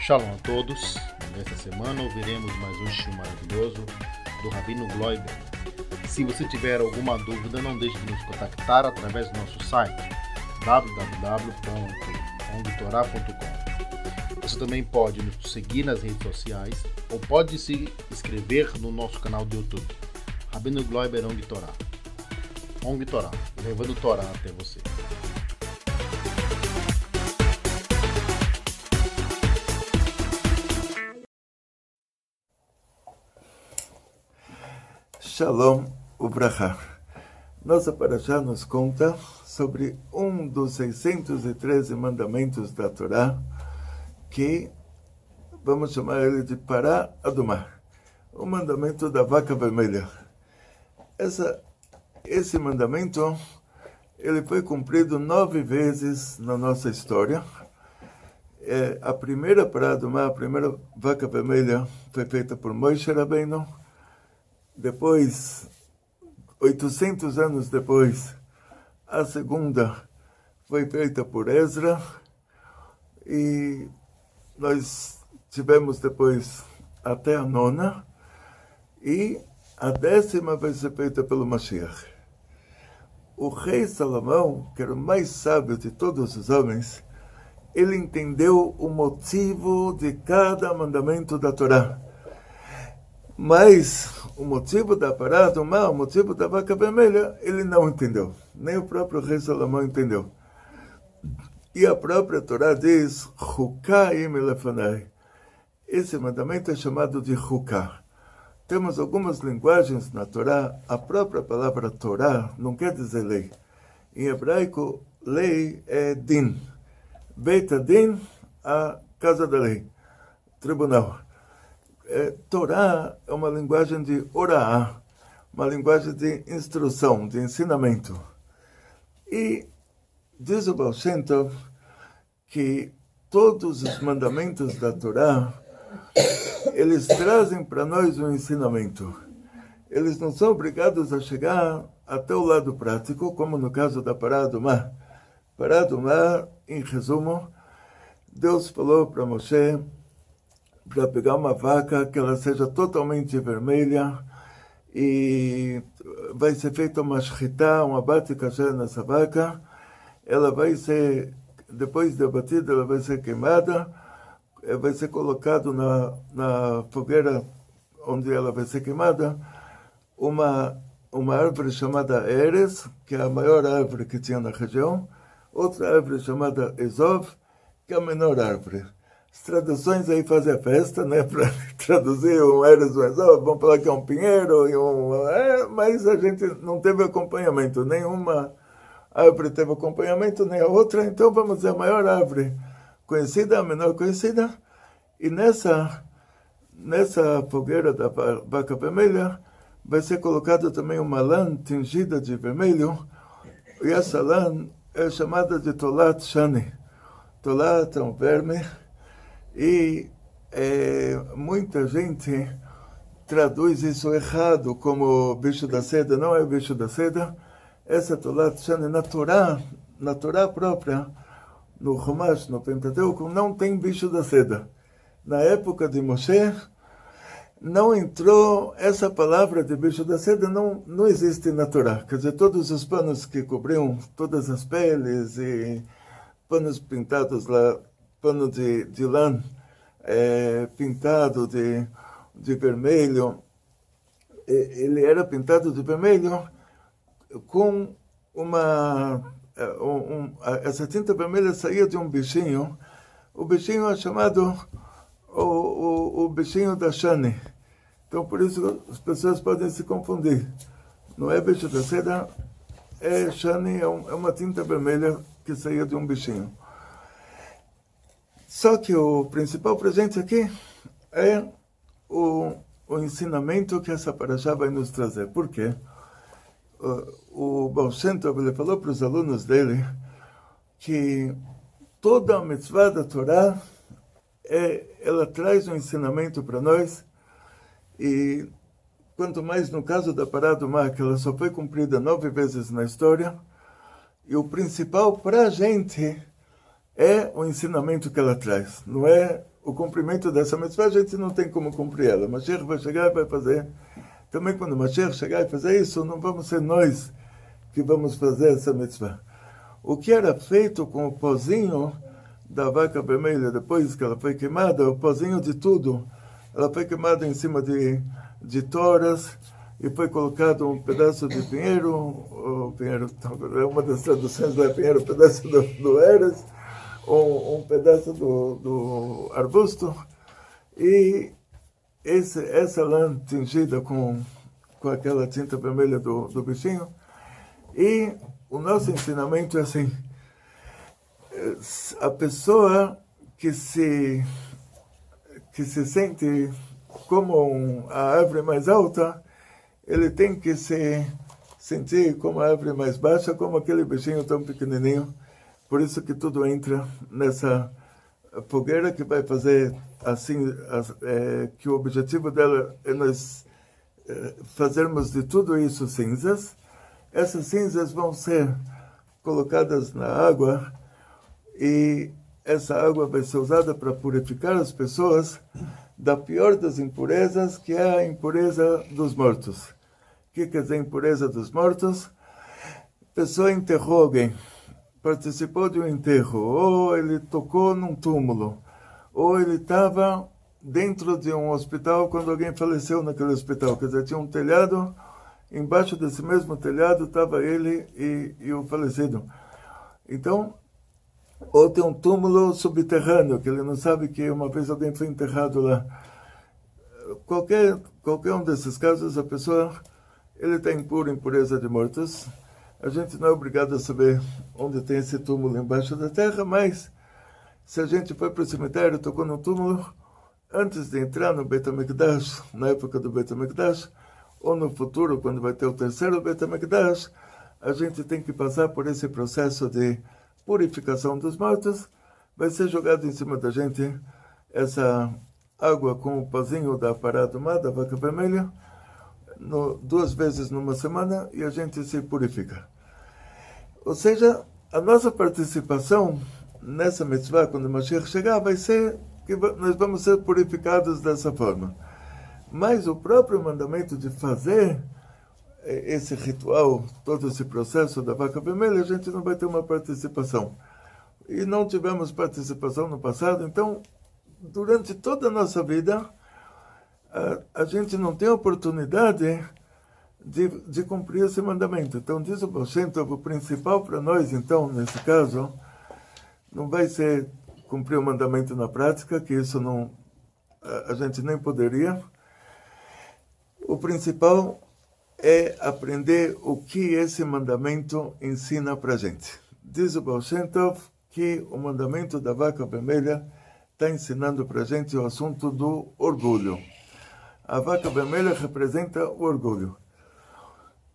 Shalom a todos. Nesta semana ouviremos mais um show maravilhoso do Rabino Gloiber. Se você tiver alguma dúvida, não deixe de nos contactar através do nosso site www.ongtorá.com. Você também pode nos seguir nas redes sociais ou pode se inscrever no nosso canal do YouTube, Rabino Gloiber Ong Torá. Ong Torá, levando Torá até você. Shalom Ubraha. Nossa Parashá nos conta sobre um dos 613 mandamentos da Torá, que vamos chamar ele de Pará Adumar, o mandamento da vaca vermelha. Essa, esse mandamento ele foi cumprido nove vezes na nossa história. É, a primeira Pará Adumar, a primeira vaca vermelha, foi feita por Moisés Rabbeinu, depois, 800 anos depois, a segunda foi feita por Ezra e nós tivemos depois até a nona e a décima vai ser feita pelo Mashiach. O rei Salomão, que era o mais sábio de todos os homens, ele entendeu o motivo de cada mandamento da Torá. Mas o motivo da parada, o mal, o motivo da vaca vermelha, ele não entendeu. Nem o próprio rei Salomão entendeu. E a própria Torá diz, Hukaim elefanai. Esse mandamento é chamado de Huká. Temos algumas linguagens na Torá. A própria palavra Torá não quer dizer lei. Em hebraico, lei é din. Beit din, a casa da lei, tribunal é, Torá é uma linguagem de oraá, uma linguagem de instrução, de ensinamento. E diz o Baal Shem Tov que todos os mandamentos da Torá, eles trazem para nós um ensinamento. Eles não são obrigados a chegar até o lado prático, como no caso da Pará do Mar. Pará do Mar, em resumo, Deus falou para Moshe para pegar uma vaca que ela seja totalmente vermelha e vai ser feita uma shkita, uma bate kasher nessa vaca. Ela vai ser, depois de abatida, ela vai ser queimada, eh, vai ser colocado na, na fogueira onde ela vai ser queimada uma uma árvore chamada Eres, que é a maior árvore que tinha na região, outra árvore chamada Ezov, que é a menor árvore. As traduções aí fazem a festa, né? Para traduzir um Eres Wesel, vamos falar que é um pinheiro, e um, é, mas a gente não teve acompanhamento, nenhuma árvore teve acompanhamento, nem a outra, então vamos dizer a maior árvore conhecida, a menor conhecida, e nessa, nessa fogueira da vaca vermelha vai ser colocada também uma lã tingida de vermelho, e essa lã é chamada de Tolat Shani. Tolat é um verme, e é, muita gente traduz isso errado como bicho da seda. Não é bicho da seda. Essa Torá Shana na Torá, na Torá própria, no Rumash, no Pentateuco, não tem bicho da seda. Na época de Moshe, não entrou essa palavra de bicho da seda, não, não existe na Torá. Quer dizer, todos os panos que cobriam todas as peles e panos pintados lá pano de, de lã é, pintado de, de vermelho. Ele era pintado de vermelho com uma. É, um, um, essa tinta vermelha saía de um bichinho. O bichinho é chamado o, o, o bichinho da Shani. Então, por isso as pessoas podem se confundir. Não é bicho da seda, é Shani, é, um, é uma tinta vermelha que saía de um bichinho. Só que o principal presente aqui é o, o ensinamento que essa paraxá vai nos trazer. Por quê? O, o Baal Shem Tov, ele falou para os alunos dele que toda a mitzvah da Torá é, ela traz um ensinamento para nós E quanto mais no caso da parada do mar, que ela só foi cumprida nove vezes na história, e o principal para a gente é o ensinamento que ela traz, não é o cumprimento dessa mitzvah, a gente não tem como cumprir ela. Mashiach vai chegar e vai fazer. Também quando Mashiach chegar e fazer isso, não vamos ser nós que vamos fazer essa mitzvah. O que era feito com o pozinho da vaca vermelha, depois que ela foi queimada, o pozinho de tudo, ela foi queimada em cima de, de toras e foi colocado um pedaço de pinheiro, o pinheiro, é uma das traduções lá é pinheiro, um pedaço do, do Eres, um, um pedaço do, do arbusto, e esse, essa lã tingida com, com aquela tinta vermelha do, do bichinho, e o nosso ensinamento é assim, a pessoa que se que se sente como a árvore mais alta, ele tem que se sentir como a árvore mais baixa, como aquele bichinho tão pequenininho. Por isso que tudo entra nessa fogueira que vai fazer assim, é, que o objetivo dela é nós é, fazermos de tudo isso cinzas. Essas cinzas vão ser colocadas na água e essa água vai ser usada para purificar as pessoas da pior das impurezas, que é a impureza dos mortos. O que quer dizer impureza dos mortos? A pessoa enterrou alguém, participou de um enterro, ou ele tocou num túmulo, ou ele estava dentro de um hospital quando alguém faleceu naquele hospital. Quer dizer, tinha um telhado, embaixo desse mesmo telhado estava ele e, e o falecido. Então, ou tem um túmulo subterrâneo, que ele não sabe que uma vez alguém foi enterrado lá. Qualquer, qualquer um desses casos, a pessoa ele está impuro, impureza de mortos. A gente não é obrigado a saber onde tem esse túmulo embaixo da terra, mas se a gente foi para o cemitério, tocou no túmulo, antes de entrar no Beit HaMikdash, na época do Beit HaMikdash, ou no futuro, quando vai ter o terceiro Beit HaMikdash, a gente tem que passar por esse processo de purificação dos mortos, vai ser jogado em cima da gente essa água com o pozinho da parada da vaca vermelha, no, duas vezes numa semana e a gente se purifica. Ou seja, a nossa participação nessa mitzvah, quando o Mashiach chegar, vai ser que nós vamos ser purificados dessa forma. Mas o próprio mandamento de fazer esse ritual, todo esse processo da vaca vermelha, a gente não vai ter uma participação. E não tivemos participação no passado, então, durante toda a nossa vida, a, a gente não tem oportunidade de, de cumprir esse mandamento. Então, diz o Baal o principal para nós, então, nesse caso, não vai ser cumprir o mandamento na prática, que isso não a, gente nem poderia. O principal é aprender o que esse mandamento ensina para gente. Diz o Baal Shem Tov que o mandamento da vaca vermelha está ensinando para gente o assunto do orgulho. A vaca vermelha representa o orgulho.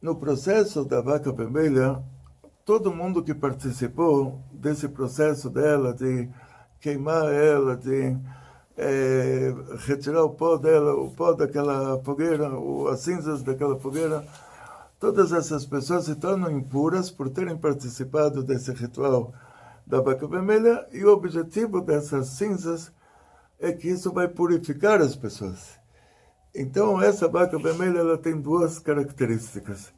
No processo da vaca vermelha, todo mundo que participou desse processo dela, de queimar ela, de é, retirar o pó dela, o pó daquela fogueira, as cinzas daquela fogueira, todas essas pessoas se tornam impuras por terem participado desse ritual da vaca vermelha e o objetivo dessas cinzas é que isso vai purificar as pessoas. Então essa vaca vermelha ela tem duas características.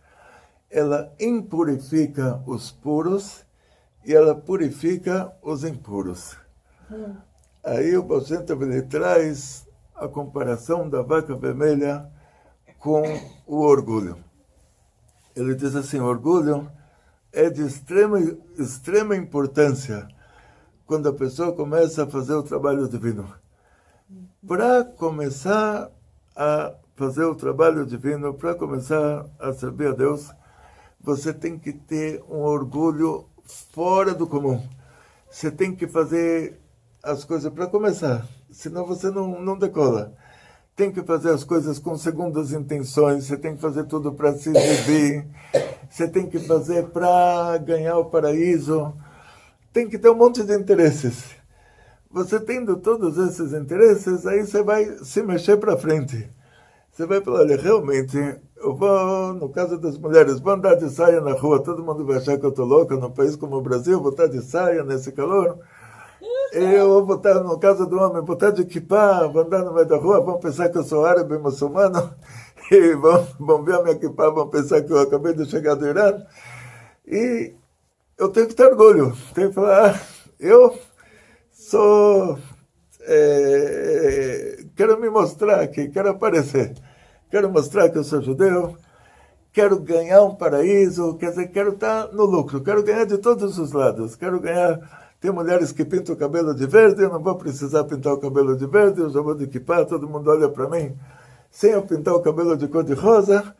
Ela impurifica os puros e ela purifica os impuros. Hum. Aí o Bocenta ele traz a comparação da vaca vermelha com o orgulho. Ele diz assim: orgulho é de extrema, extrema importância quando a pessoa começa a fazer o trabalho divino. Para começar a fazer o trabalho divino, para começar a servir a Deus, você tem que ter um orgulho fora do comum. Você tem que fazer as coisas para começar, senão você não, não decola. Tem que fazer as coisas com segundas intenções, você tem que fazer tudo para se exibir, você tem que fazer para ganhar o paraíso, tem que ter um monte de interesses. Você tendo todos esses interesses, aí você vai se mexer para frente. Você vai falar, olha, realmente, eu vou, no caso das mulheres, vou andar de saia na rua, todo mundo vai achar que eu estou louca, num país como o Brasil, vou estar de saia nesse calor. Eu vou estar, no caso do homem, vou estar de kippah, vou andar no meio da rua, vão pensar que eu sou árabe muçulmano, e vão, vão ver a minha kippah, vão pensar que eu acabei de chegar do Irã. E eu tenho que ter orgulho, tenho que falar, ah, eu sou, é, quero me mostrar aqui, quero aparecer, quero mostrar que eu sou judeu, quero ganhar um paraíso, quer dizer, quero estar no lucro, quero ganhar de todos os lados, quero ganhar tem mulheres que pintam o cabelo de verde, eu não vou precisar pintar o cabelo de verde, eu já vou de equipar, todo mundo olha para mim sem eu pintar o cabelo de cor de rosa.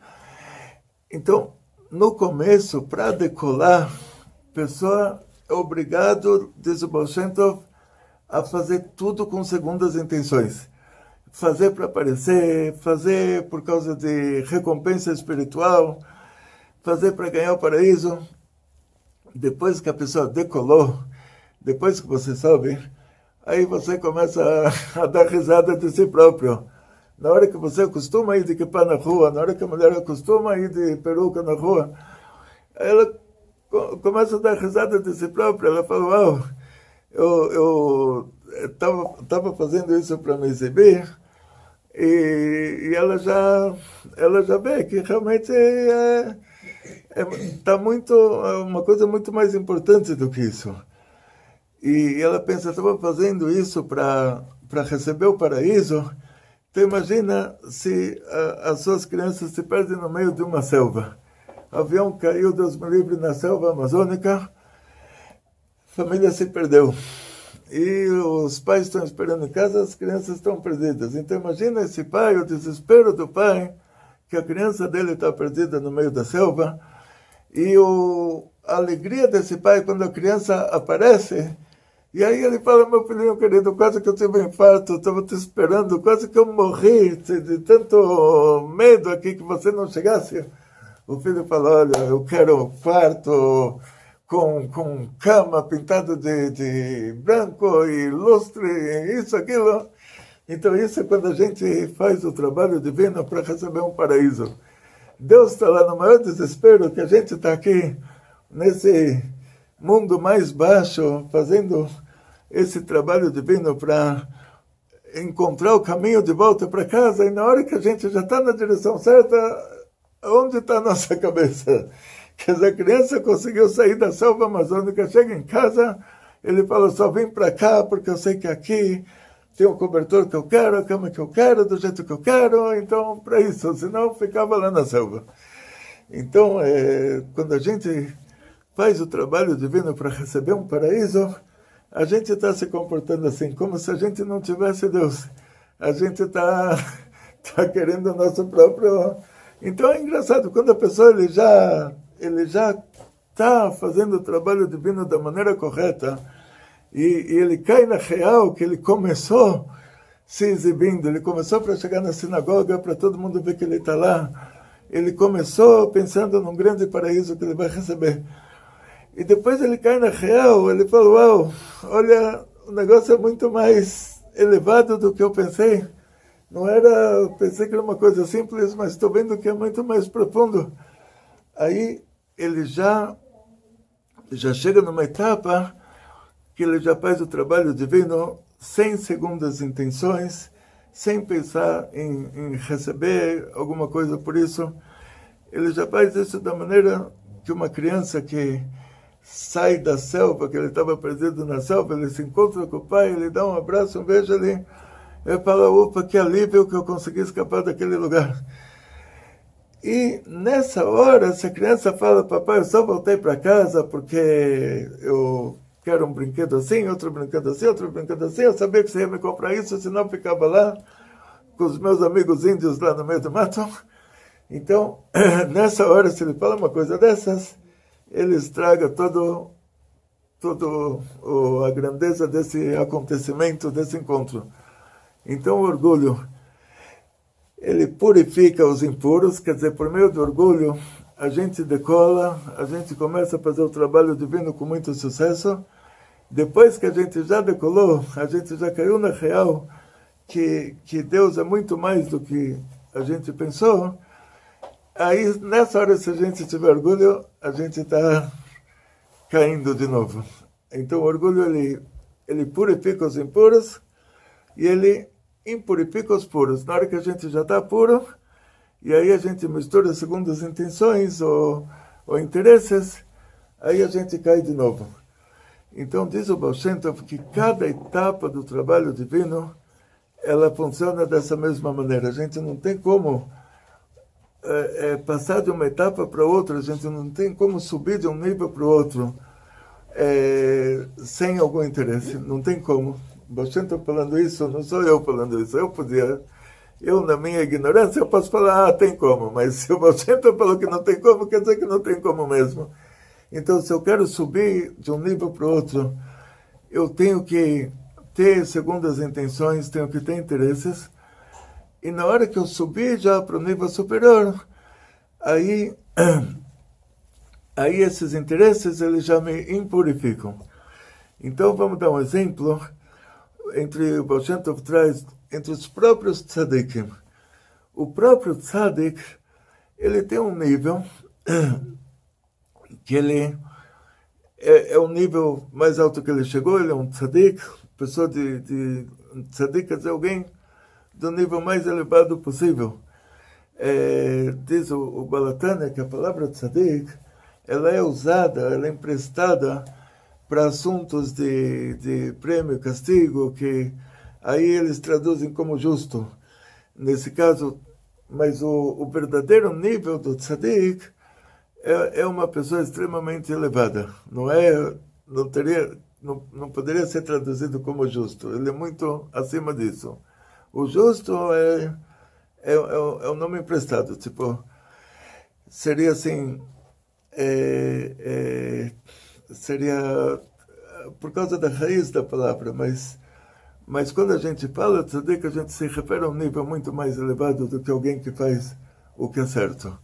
Então, no começo, para decolar, pessoa é obrigado, diz o Bolshentov, a fazer tudo com segundas intenções. Fazer para aparecer, fazer por causa de recompensa espiritual, fazer para ganhar o paraíso. Depois que a pessoa decolou, depois que você sobe, aí você começa a, a, dar risada de si próprio. Na hora que você acostuma ir de equipar na rua, na hora que a mulher acostuma ir de peruca na rua, ela começa a dar risada de si própria. Ela fala, uau, eu estava fazendo isso para me exibir, e, e, ela já ela já vê que realmente é, é, tá muito é uma coisa muito mais importante do que isso e ela pensa, estava fazendo isso para receber o paraíso. Então imagina se a, as suas crianças se perdem no meio de uma selva. O avião caiu, Deus me livre, na selva amazônica. Família se perdeu. E os pais estão esperando em casa, as crianças estão perdidas. Então imagina esse pai, o desespero do pai, que a criança dele está perdida no meio da selva. E o, a alegria desse pai quando a criança aparece e aí ele fala, meu filhinho querido, quase que eu tive um infarto, estava te esperando, quase que eu morri de tanto medo aqui que você não chegasse. O filho fala, olha, eu quero um quarto com, com cama pintada de, de branco e lustre, isso, aquilo. Então isso é quando a gente faz o trabalho divino para receber um paraíso. Deus está lá no maior desespero que a gente está aqui nesse mundo mais baixo, fazendo esse trabalho divino para encontrar o caminho de volta para casa, e na hora que a gente já está na direção certa, onde está a nossa cabeça? Quer dizer, a criança conseguiu sair da selva amazônica, chega em casa, ele fala, só vim para cá porque eu sei que aqui tem o cobertor que eu quero, a cama que eu quero, do jeito que eu quero, então para isso, senão ficava lá na selva. Então, é, quando a gente faz o trabalho divino para receber um paraíso, a gente está se comportando assim, como se a gente não tivesse Deus. A gente está tá querendo o nosso próprio. Então é engraçado, quando a pessoa ele já ele já está fazendo o trabalho divino da maneira correta e, e ele cai na real que ele começou se exibindo, ele começou para chegar na sinagoga para todo mundo ver que ele está lá. Ele começou pensando num grande paraíso que ele vai receber. E depois ele cai na real, ele fala, uau, olha, o negócio é muito mais elevado do que eu pensei. Não era, pensei que era uma coisa simples, mas estou vendo que é muito mais profundo. Aí ele já, já chega numa etapa que ele já faz o trabalho divino sem segundas intenções, sem pensar em, em receber alguma coisa por isso. Ele já faz isso da maneira que uma criança que sai da selva, que ele estava perdido na selva, ele se encontra com o pai, ele dá um abraço, um beijo ali, ele fala, opa, que alívio que eu consegui escapar daquele lugar. E nessa hora, essa criança fala, papai, eu só voltei para casa porque eu quero um brinquedo assim, outro brinquedo assim, outro brinquedo assim, eu sabia que você ia me comprar isso, senão ficava lá com os meus amigos índios lá no meio do mato. Então, nessa hora, se ele fala uma coisa dessas, ele estraga todo, todo o, a grandeza desse acontecimento, desse encontro. Então, o orgulho, ele purifica os impuros, quer dizer, por meio do orgulho, a gente decola, a gente começa a fazer o trabalho divino com muito sucesso. Depois que a gente já decolou, a gente já caiu na real que, que Deus é muito mais do que a gente pensou, aí nessa hora, se a gente tiver orgulho, a gente está caindo de novo. Então, o orgulho, ele, ele purifica os impuros e ele impurifica os puros. Na hora que a gente já está puro, e aí a gente mistura segundo as intenções ou, ou interesses, aí a gente cai de novo. Então, diz o Baal Shem Tov que cada etapa do trabalho divino, ela funciona dessa mesma maneira. A gente não tem como é, é, passar de uma etapa para outra, a gente não tem como subir de um nível para o outro é, sem algum interesse. Não tem como. Shem Tov falando isso, não sou eu falando isso. Eu podia, eu na minha ignorância, eu posso falar, ah, tem como. Mas se o Tov falou que não tem como, quer dizer que não tem como mesmo. Então, se eu quero subir de um nível para o outro, eu tenho que ter segundas intenções, tenho que ter interesses. E na hora que eu subir já para o nível superior, aí, aí esses interesses eles já me impurificam. Então, vamos dar um exemplo entre o Baal traz entre os próprios tzadikim. O próprio tzadik, ele tem um nível que ele é, é o nível mais alto que ele chegou, ele é um tzadik, pessoa de, de tzadik quer dizer alguém do nível mais elevado possível. É, diz o, o Balatana que a palavra tzadik, ela é usada, ela é emprestada para assuntos de, de prêmio, castigo, que aí eles traduzem como justo. Nesse caso, mas o, o verdadeiro nível do tzadik é, é uma pessoa extremamente elevada. Não é, não teria, não, não poderia ser traduzido como justo. Ele é muito acima disso. O justo é é, é, é o nome emprestado. Tipo, seria assim, é, é, seria por causa da raiz da palavra, mas mas quando a gente fala tzadik, a gente se refere a um nível muito mais elevado do que alguém que faz o que é certo.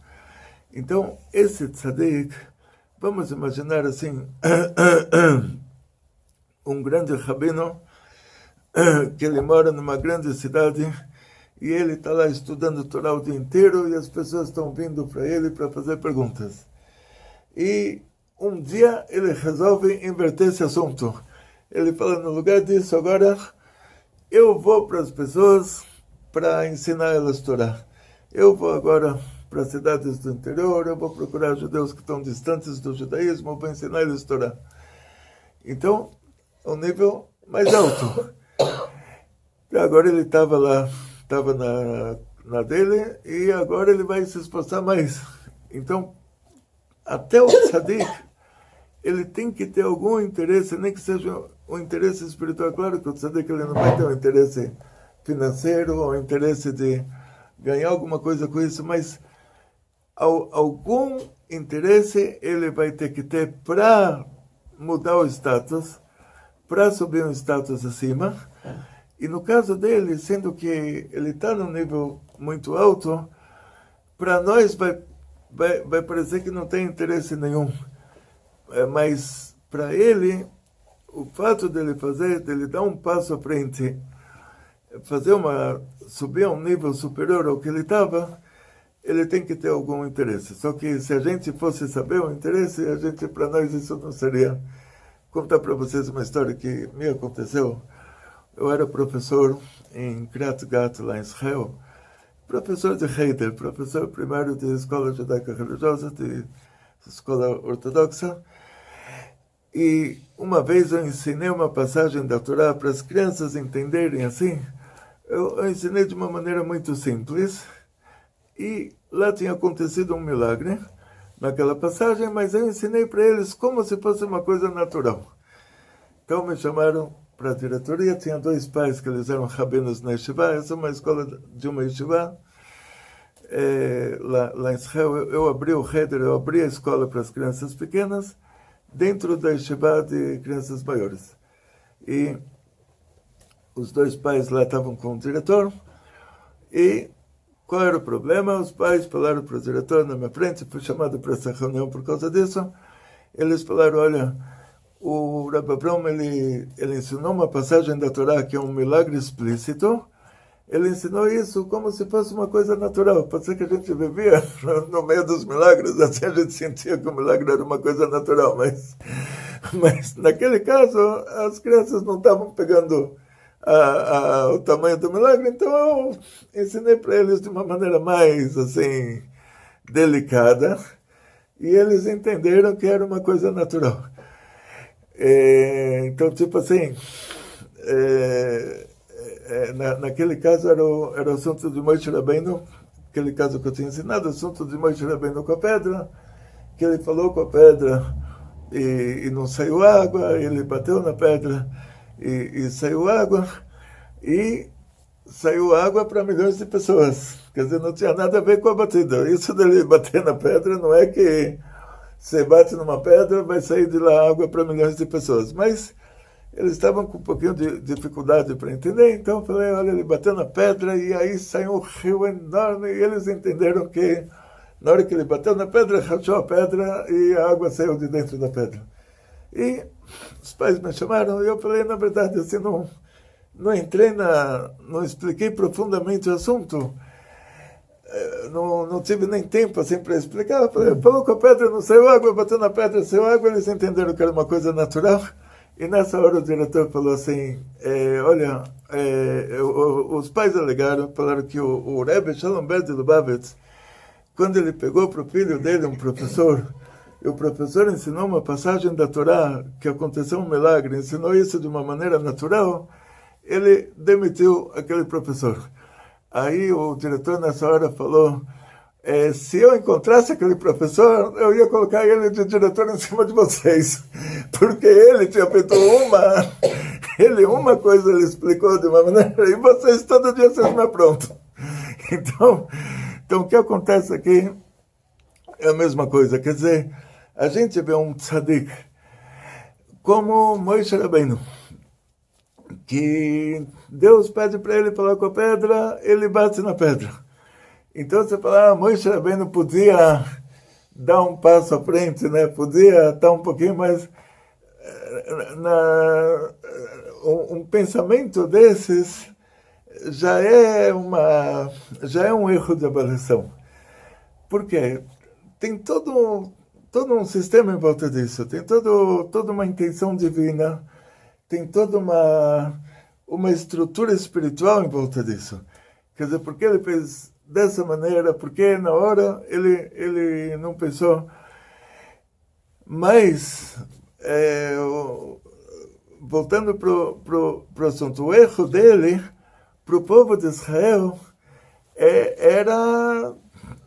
Então, esse tzadik, vamos imaginar assim, um grande rabino, que ele mora numa grande cidade e ele está lá estudando Torá o dia inteiro e as pessoas estão vindo para ele para fazer perguntas. E um dia ele resolve inverter esse assunto. Ele fala, no lugar disso, agora eu vou para as pessoas para ensinar elas a Torá. Eu vou agora para cidades do interior, eu vou procurar judeus que estão distantes do judaísmo, vou ensinar eles a Torá. Então, é um nível mais alto. E agora ele estava lá, estava na, na dele, e agora ele vai se esforçar mais. Então, até o tzadik, ele tem que ter algum interesse, nem que seja um interesse espiritual. Claro que o tzadik ele não vai ter um interesse financeiro ou um interesse de ganhar alguma coisa com isso, mas algum interesse ele vai ter que ter para mudar o status, para subir um status acima. E no caso dele, sendo que ele está num nível muito alto, para nós vai, vai, vai parecer que não tem interesse nenhum. É, mas para ele, o fato dele fazer, dele dar um passo à frente, fazer uma subir a um nível superior ao que ele estava, ele tem que ter algum interesse. Só que se a gente fosse saber o interesse, a gente para nós isso não seria. Contar para vocês uma história que me aconteceu. Eu era professor em Krat Gat, lá em Israel, professor de Heider, professor primário de escola judaica religiosa, de escola ortodoxa. E uma vez eu ensinei uma passagem da Torá para as crianças entenderem assim. Eu, eu ensinei de uma maneira muito simples. E lá tinha acontecido um milagre naquela passagem, mas eu ensinei para eles como se fosse uma coisa natural. Então me chamaram para a diretoria, tinha dois pais que eles eram rabinos na Yeshiva, essa é uma escola de uma Yeshiva, é, lá, lá em Israel, eu, eu abri o Heder, eu abri a escola para as crianças pequenas, dentro da Yeshiva de crianças maiores. E os dois pais lá estavam com o diretor, e qual era o problema? Os pais falaram para o diretor na minha frente, fui chamado para essa reunião por causa disso. Eles falaram: olha, o Rabbi ele, ele ensinou uma passagem da Torá que é um milagre explícito, ele ensinou isso como se fosse uma coisa natural. Pode ser que a gente vivia no meio dos milagres, assim a gente sentia que o milagre era uma coisa natural, mas, mas naquele caso as crianças não estavam pegando a, a, o tamanho do milagre, então eu ensinei para eles de uma maneira mais assim delicada e eles entenderam que era uma coisa natural. É, então, tipo assim, é, é, na, naquele caso era o, era o assunto de Moisés Rabbeinu, aquele caso que eu tinha ensinado, o assunto de Moisés Rabbeinu com a pedra, que ele falou com a pedra e, e não saiu água, ele bateu na pedra e, e saiu água, e saiu água para milhões de pessoas. Quer dizer, não tinha nada a ver com a batida. Isso dele bater na pedra não é que você bate numa pedra, vai sair de lá água para milhões de pessoas. Mas eles estavam com um pouquinho de dificuldade para entender, então falei, olha, ele bateu na pedra e aí saiu um rio enorme e eles entenderam que na hora que ele bateu na pedra, rachou a pedra e a água saiu de dentro da pedra. E os pais me chamaram e eu falei, na verdade, assim, não, não entrei na, não expliquei profundamente o assunto, eh, não, não tive nem tempo assim para explicar. Eu falei, falou com a pedra, não saiu água, bateu na pedra, saiu água, eles entenderam que era uma coisa natural. E nessa hora o diretor falou assim, é, olha, é, os pais alegaram, falaram que o, o Rebbe Shalom Bed Lubavitz, quando ele pegou para o filho dele, um professor, e o professor ensinou uma passagem da Torá, que aconteceu um milagre, ensinou isso de uma maneira natural, ele demitiu aquele professor. Aí o diretor nessa hora falou, é, se eu encontrasse aquele professor, eu ia colocar ele de diretor em cima de vocês, porque ele tinha feito uma, ele uma coisa ele explicou de uma maneira e vocês todo dia vocês não pronto. Então, então o que acontece aqui é a mesma coisa, quer dizer, a gente vê um tzadik como Moisés Rabbeinu, que Deus pede para ele falar com a pedra, ele bate na pedra. Então você fala, ah, Moisés Rabbeinu podia dar um passo à frente, né? podia estar um pouquinho mais... Eh, na, um, um pensamento desses já é, uma, já é um erro de avaliação. Por quê? Tem todo, todo um sistema em volta disso, tem todo, toda uma intenção divina, tem toda uma, uma estrutura espiritual em volta disso. Quer dizer, porque ele fez dessa maneira, porque na hora ele, ele não pensou. Mas, é, voltando para o assunto, o erro dele, para o povo de Israel, é, era.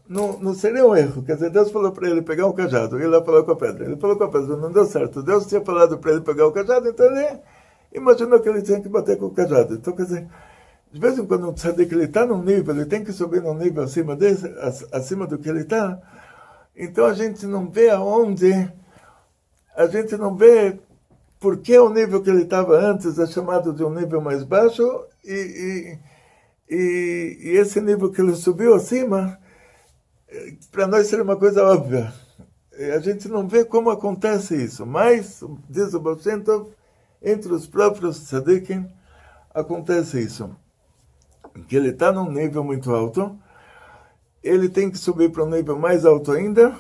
Não, não seria um erro. Quer dizer, Deus falou para ele pegar um cajado, ele falou com a pedra. Ele falou com a pedra, não deu certo. Deus tinha falado para ele pegar o cajado, então ele imaginou que ele tinha que bater com o cajado. Então, quer dizer, de vez em quando um tzadik ele está num nível, ele tem que subir num nível acima desse, acima do que ele está. Então a gente não vê aonde, a gente não vê por que o nível que ele estava antes é chamado de um nível mais baixo e, e, e, e esse nível que ele subiu acima, para nós seria uma coisa óbvia. A gente não vê como acontece isso, mas, diz o Balshentov, entre os próprios tzadikim acontece isso que ele está num nível muito alto, ele tem que subir para um nível mais alto ainda,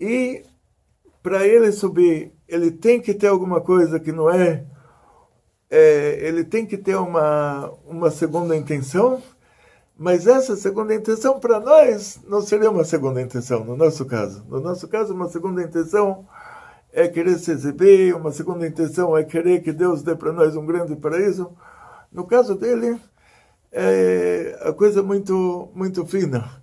e para ele subir, ele tem que ter alguma coisa que não é, é, ele tem que ter uma, uma segunda intenção, mas essa segunda intenção para nós não seria uma segunda intenção, no nosso caso. No nosso caso, uma segunda intenção é querer se exibir, uma segunda intenção é querer que Deus dê para nós um grande paraíso. No caso dele, é a coisa muito, muito fina.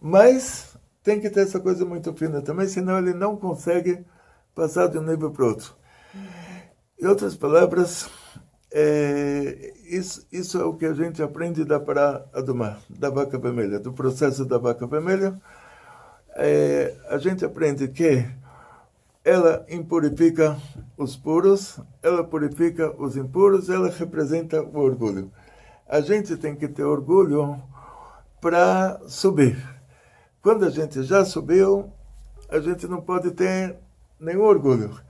Mas tem que ter essa coisa muito fina também, senão ele não consegue passar de um nível para outro. Em outras palavras, é, isso, isso é o que a gente aprende da Pará Adumá, da vaca vermelha, do processo da vaca vermelha. É, a gente aprende que ela impurifica os puros, ela purifica os impuros, ela representa o orgulho a gente tem que ter orgulho para subir. Quando a gente já subiu, a gente não pode ter nenhum orgulho.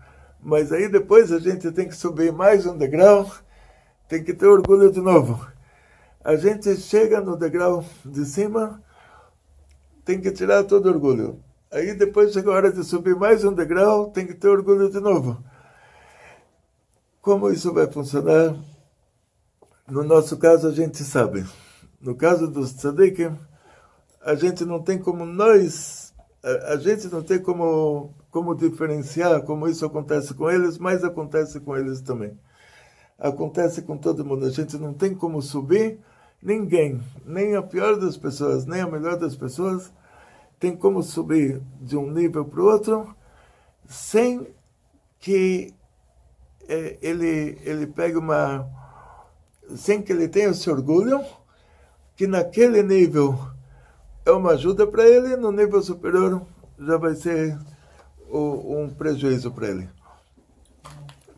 Mas aí depois a gente tem que subir mais um degrau, tem que ter orgulho de novo. a gente chega no degrau de cima, tem que tirar todo orgulho. Aí depois chega a hora de subir mais um degrau, tem que ter orgulho de novo. Como isso vai funcionar? No nosso caso, a gente sabe. No caso dos tzadikim, a gente não tem como nós, a, a, gente não tem como, como diferenciar como isso acontece com eles, mas acontece com eles também. Acontece com todo mundo. A gente não tem como subir, ninguém, nem a pior das pessoas, nem a melhor das pessoas, tem como subir de um nível para o outro sem que é, ele, ele pegue uma. Sem que ele tenha esse orgulho, que naquele nível é uma ajuda para ele, no nível superior já vai ser o, um prejuízo para ele.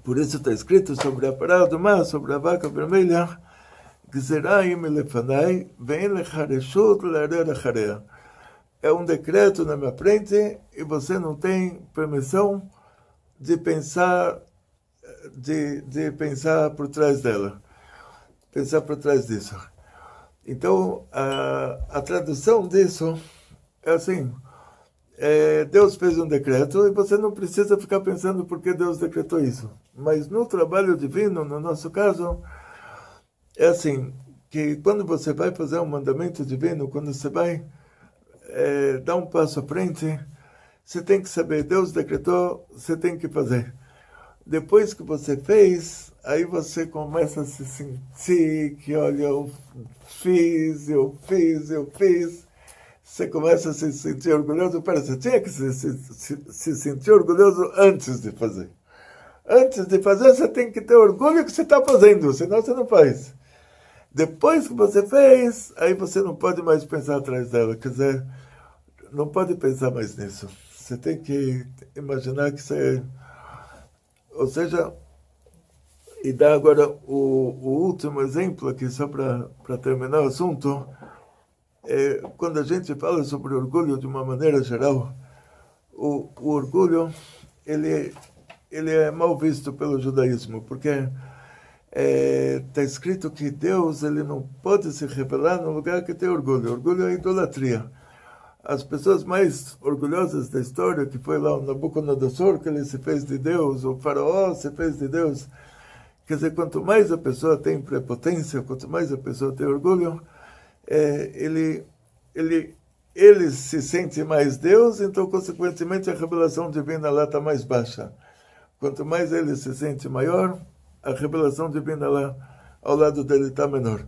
Por isso está escrito sobre a parada do mar, sobre a vaca vermelha, é um decreto na minha frente e você não tem permissão de pensar de, de pensar por trás dela, pensar por trás disso. Então, a, a tradução disso é assim: é, Deus fez um decreto e você não precisa ficar pensando por que Deus decretou isso. Mas no trabalho divino, no nosso caso, é assim: que quando você vai fazer um mandamento divino, quando você vai é, dar um passo à frente, você tem que saber, Deus decretou, você tem que fazer. Depois que você fez, aí você começa a se sentir que, olha, eu fiz, eu fiz, eu fiz. Você começa a se sentir orgulhoso. Pera, você tinha que se, se, se, se sentir orgulhoso antes de fazer. Antes de fazer, você tem que ter orgulho que você está fazendo, senão você não faz. Depois que você fez, aí você não pode mais pensar atrás dela. Quer dizer, não pode pensar mais nisso. Você tem que imaginar que você ou seja, e dar agora o, o último exemplo aqui, só para terminar o assunto, é, quando a gente fala sobre orgulho de uma maneira geral, o, o orgulho ele, ele é mal visto pelo judaísmo, porque está é, tá escrito que Deus ele não pode se revelar no lugar que tem orgulho. Orgulho é idolatria as pessoas mais orgulhosas da história, que foi lá o Nabucodonosor, que ele se fez de Deus, o faraó se fez de Deus. Quer dizer, quanto mais a pessoa tem prepotência, quanto mais a pessoa tem orgulho, é, ele, ele, ele se sente mais Deus, então, consequentemente, a revelação divina lá está mais baixa. Quanto mais ele se sente maior, a revelação divina lá ao lado dele está menor.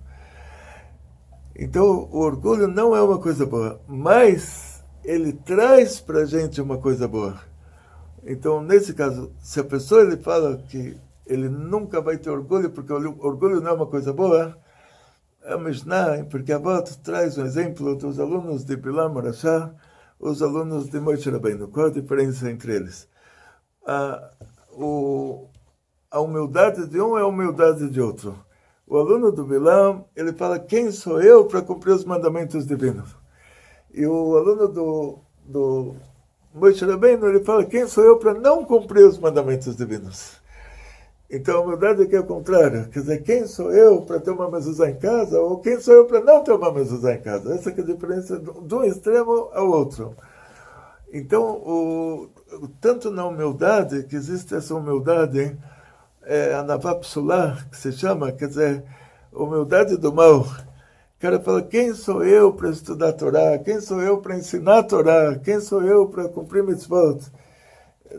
Então, o orgulho não é uma coisa boa, mas ele traz para a gente uma coisa boa. Então, nesse caso, se a pessoa ele fala que ele nunca vai ter orgulho, porque o orgulho não é uma coisa boa, a Mishnah, porque a volta traz um exemplo dos alunos de Bilam Marashá, os alunos de Moshe Rabbeinu. Qual a diferença entre eles? A, o, a humildade de um é a humildade de outro. O aluno do Bilam, ele fala, quem sou eu para cumprir os mandamentos divinos? E o aluno do, do Moshe Rabbeinu, ele fala, quem sou eu para não cumprir os mandamentos divinos? Então, a humildade aqui é o contrário. Quer dizer, quem sou eu para ter uma mezuzá em casa ou quem sou eu para não ter uma mezuzá em casa? Essa é a diferença de um extremo ao outro. Então, o, tanto na humildade, que existe essa humildade é, Anavapsulah, que se chama, quer dizer, humildade do mal. O cara fala, quem sou eu para estudar a Torá? Quem sou eu para ensinar a Torá? Quem sou eu para cumprir mitzvot?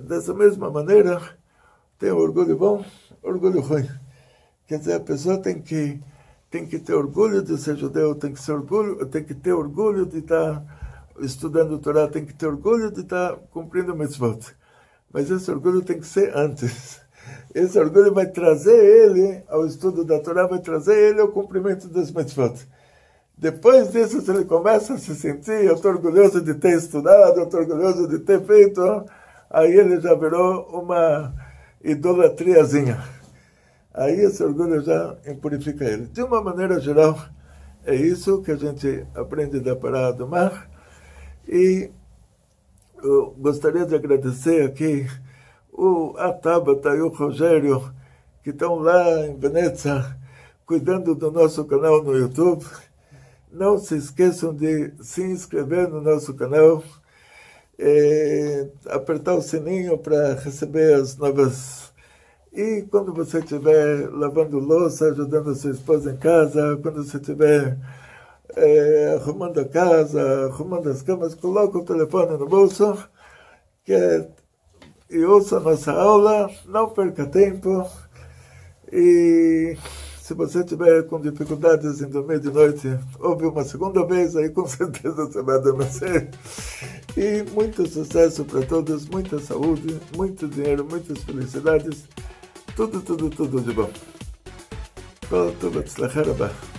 Dessa mesma maneira, tem orgulho bom, orgulho ruim. Quer dizer, a pessoa tem que tem que ter orgulho de ser judeu, tem que ser orgulho, tem que ter orgulho de estar estudando Torá, tem que ter orgulho de estar cumprindo mitzvot. Mas esse orgulho tem que ser antes. Esse orgulho vai trazer ele ao estudo da Torá, vai trazer ele ao cumprimento das mitzvot. Depois disso, se ele começa a se sentir, eu estou orgulhoso de ter estudado, eu estou orgulhoso de ter feito, aí ele já virou uma idolatriazinha. Aí esse orgulho já impurifica ele. De uma maneira geral, é isso que a gente aprende da parada do mar. E eu gostaria de agradecer aqui o, a e o Rogério, que estão lá em Veneza, cuidando do nosso canal no YouTube. Não se esqueçam de se inscrever no nosso canal, é, apertar o sininho para receber as novas. E quando você estiver lavando louça, ajudando a sua esposa em casa, quando você estiver é, arrumando a casa, arrumando as camas, coloca o telefone no bolso que, é, e ouça a nossa aula, não perca tempo. E se você tiver com dificuldades em dormir de noite, ouve uma segunda vez, aí com certeza você vai adormecer. E muito sucesso para todos, muita saúde, muito dinheiro, muitas felicidades. Tudo, tudo, tudo de bom. Todo, tudo,